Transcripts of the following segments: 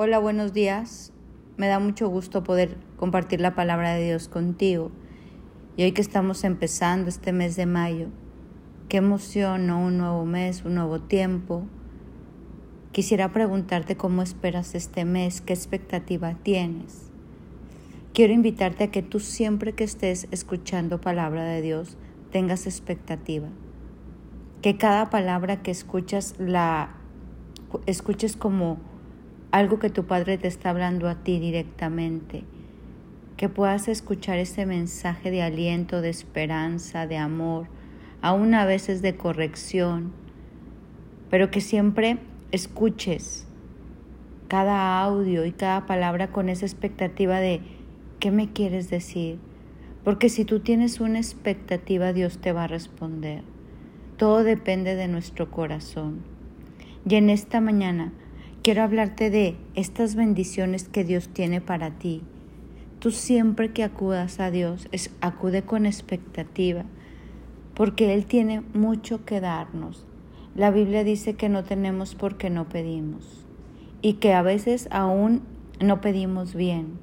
Hola, buenos días. Me da mucho gusto poder compartir la palabra de Dios contigo. Y hoy que estamos empezando este mes de mayo, qué emoción, ¿no? Un nuevo mes, un nuevo tiempo. Quisiera preguntarte cómo esperas este mes, qué expectativa tienes. Quiero invitarte a que tú siempre que estés escuchando palabra de Dios tengas expectativa. Que cada palabra que escuchas la escuches como algo que tu Padre te está hablando a ti directamente, que puedas escuchar ese mensaje de aliento, de esperanza, de amor, aún a veces de corrección, pero que siempre escuches cada audio y cada palabra con esa expectativa de ¿qué me quieres decir? Porque si tú tienes una expectativa, Dios te va a responder. Todo depende de nuestro corazón. Y en esta mañana, quiero hablarte de estas bendiciones que Dios tiene para ti. Tú siempre que acudas a Dios, acude con expectativa, porque Él tiene mucho que darnos. La Biblia dice que no tenemos porque no pedimos y que a veces aún no pedimos bien.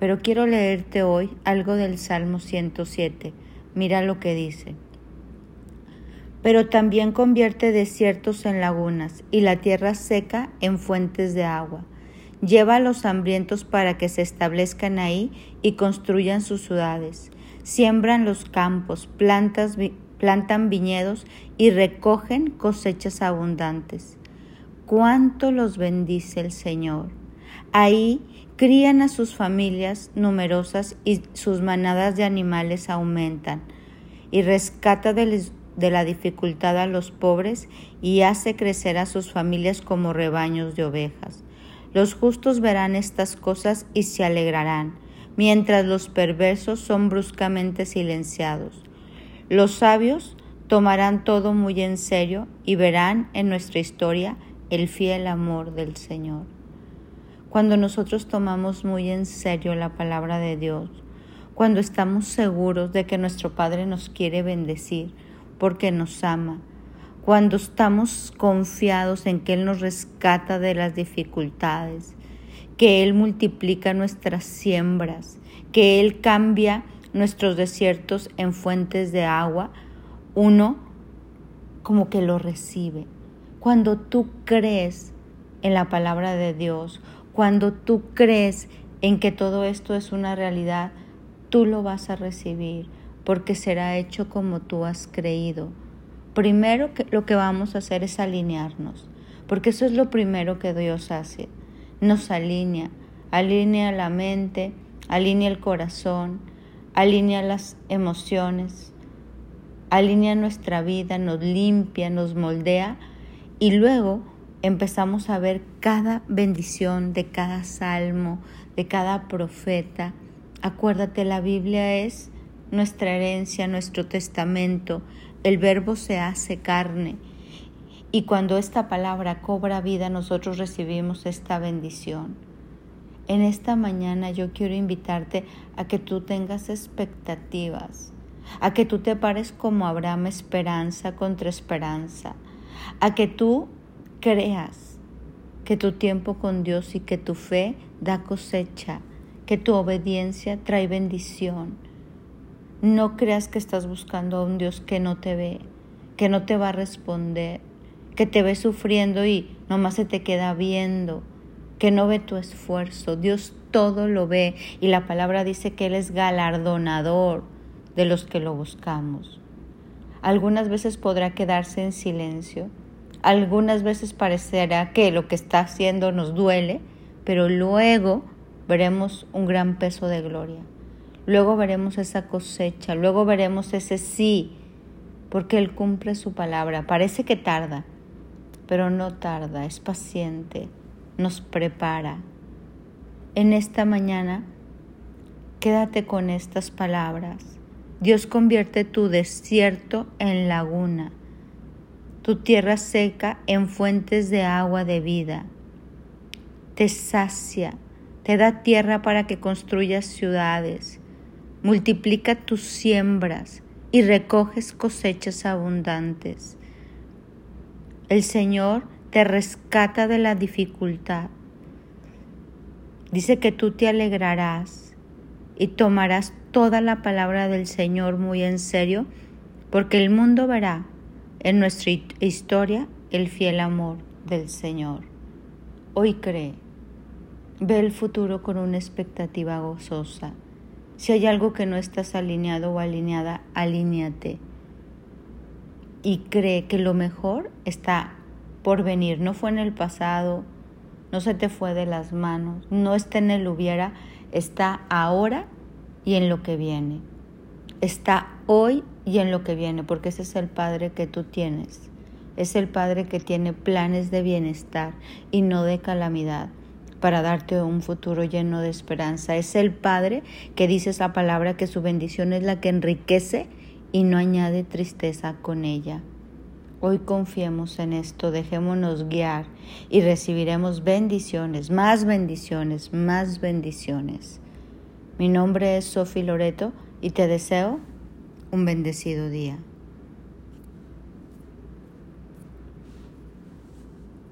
Pero quiero leerte hoy algo del Salmo 107. Mira lo que dice pero también convierte desiertos en lagunas y la tierra seca en fuentes de agua. Lleva a los hambrientos para que se establezcan ahí y construyan sus ciudades. Siembran los campos, plantan viñedos y recogen cosechas abundantes. Cuánto los bendice el Señor. Ahí crían a sus familias numerosas y sus manadas de animales aumentan y rescata de, de la dificultad a los pobres y hace crecer a sus familias como rebaños de ovejas. Los justos verán estas cosas y se alegrarán, mientras los perversos son bruscamente silenciados. Los sabios tomarán todo muy en serio y verán en nuestra historia el fiel amor del Señor. Cuando nosotros tomamos muy en serio la palabra de Dios, cuando estamos seguros de que nuestro Padre nos quiere bendecir, porque nos ama, cuando estamos confiados en que Él nos rescata de las dificultades, que Él multiplica nuestras siembras, que Él cambia nuestros desiertos en fuentes de agua, uno como que lo recibe. Cuando tú crees en la palabra de Dios, cuando tú crees en que todo esto es una realidad, tú lo vas a recibir porque será hecho como tú has creído. Primero que lo que vamos a hacer es alinearnos, porque eso es lo primero que Dios hace. Nos alinea, alinea la mente, alinea el corazón, alinea las emociones, alinea nuestra vida, nos limpia, nos moldea y luego empezamos a ver cada bendición de cada salmo, de cada profeta. Acuérdate, la Biblia es nuestra herencia, nuestro testamento, el verbo se hace carne. Y cuando esta palabra cobra vida, nosotros recibimos esta bendición. En esta mañana yo quiero invitarte a que tú tengas expectativas, a que tú te pares como Abraham esperanza contra esperanza, a que tú creas que tu tiempo con Dios y que tu fe da cosecha, que tu obediencia trae bendición no creas que estás buscando a un Dios que no te ve, que no te va a responder, que te ve sufriendo y nomás se te queda viendo, que no ve tu esfuerzo. Dios todo lo ve y la palabra dice que Él es galardonador de los que lo buscamos. Algunas veces podrá quedarse en silencio, algunas veces parecerá que lo que está haciendo nos duele, pero luego veremos un gran peso de gloria. Luego veremos esa cosecha, luego veremos ese sí, porque Él cumple su palabra. Parece que tarda, pero no tarda, es paciente, nos prepara. En esta mañana, quédate con estas palabras. Dios convierte tu desierto en laguna, tu tierra seca en fuentes de agua de vida. Te sacia, te da tierra para que construyas ciudades multiplica tus siembras y recoges cosechas abundantes. El Señor te rescata de la dificultad, Dice que tú te alegrarás y tomarás toda la palabra del Señor muy en serio, porque el mundo verá en nuestra historia el fiel amor del Señor. Hoy cree, ve el futuro con una expectativa gozosa. Si hay algo que no estás alineado o alineada, alíñate. Y cree que lo mejor está por venir. No fue en el pasado, no se te fue de las manos, no está en el hubiera, está ahora y en lo que viene. Está hoy y en lo que viene, porque ese es el Padre que tú tienes. Es el Padre que tiene planes de bienestar y no de calamidad para darte un futuro lleno de esperanza. Es el Padre que dice esa palabra que su bendición es la que enriquece y no añade tristeza con ella. Hoy confiemos en esto, dejémonos guiar y recibiremos bendiciones, más bendiciones, más bendiciones. Mi nombre es Sofi Loreto y te deseo un bendecido día.